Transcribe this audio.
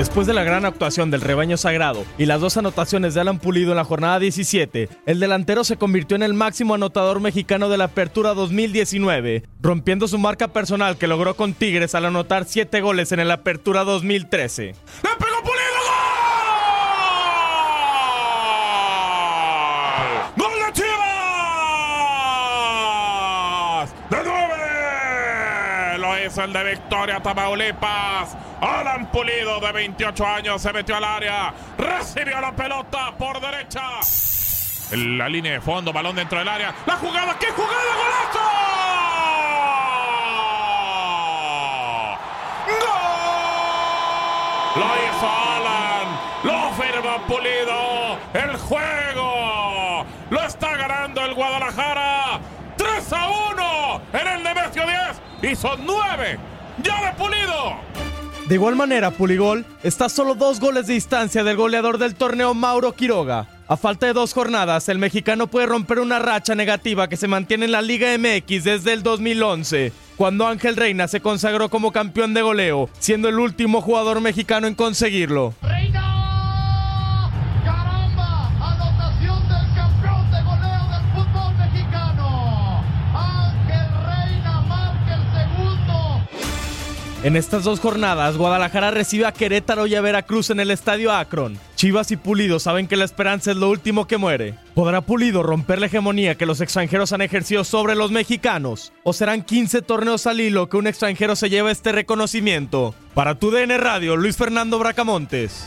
Después de la gran actuación del rebaño sagrado y las dos anotaciones de Alan Pulido en la jornada 17, el delantero se convirtió en el máximo anotador mexicano de la Apertura 2019, rompiendo su marca personal que logró con Tigres al anotar 7 goles en el Apertura 2013. ¡Le pegó Pulido! ¡Gol! ¡Gol de Chivas! ¡De el de Victoria, Tamaulipas. Alan Pulido, de 28 años, se metió al área. Recibió la pelota por derecha. La línea de fondo, balón dentro del área. ¡La jugada! ¡Qué jugada! ¡Golazo! ¡Gol! Lo hizo Alan. Lo firma Pulido. El juego. Lo está ganando el Guadalajara. 3 a 1 en el Nemesio 10. Y son 9 ya de Pulido. De igual manera, Puligol está a solo dos goles de distancia del goleador del torneo Mauro Quiroga. A falta de dos jornadas, el mexicano puede romper una racha negativa que se mantiene en la Liga MX desde el 2011, cuando Ángel Reina se consagró como campeón de goleo, siendo el último jugador mexicano en conseguirlo. En estas dos jornadas, Guadalajara recibe a Querétaro y a Veracruz en el Estadio Akron. Chivas y Pulido saben que la esperanza es lo último que muere. ¿Podrá Pulido romper la hegemonía que los extranjeros han ejercido sobre los mexicanos? ¿O serán 15 torneos al hilo que un extranjero se lleve este reconocimiento? Para tu DN Radio, Luis Fernando Bracamontes.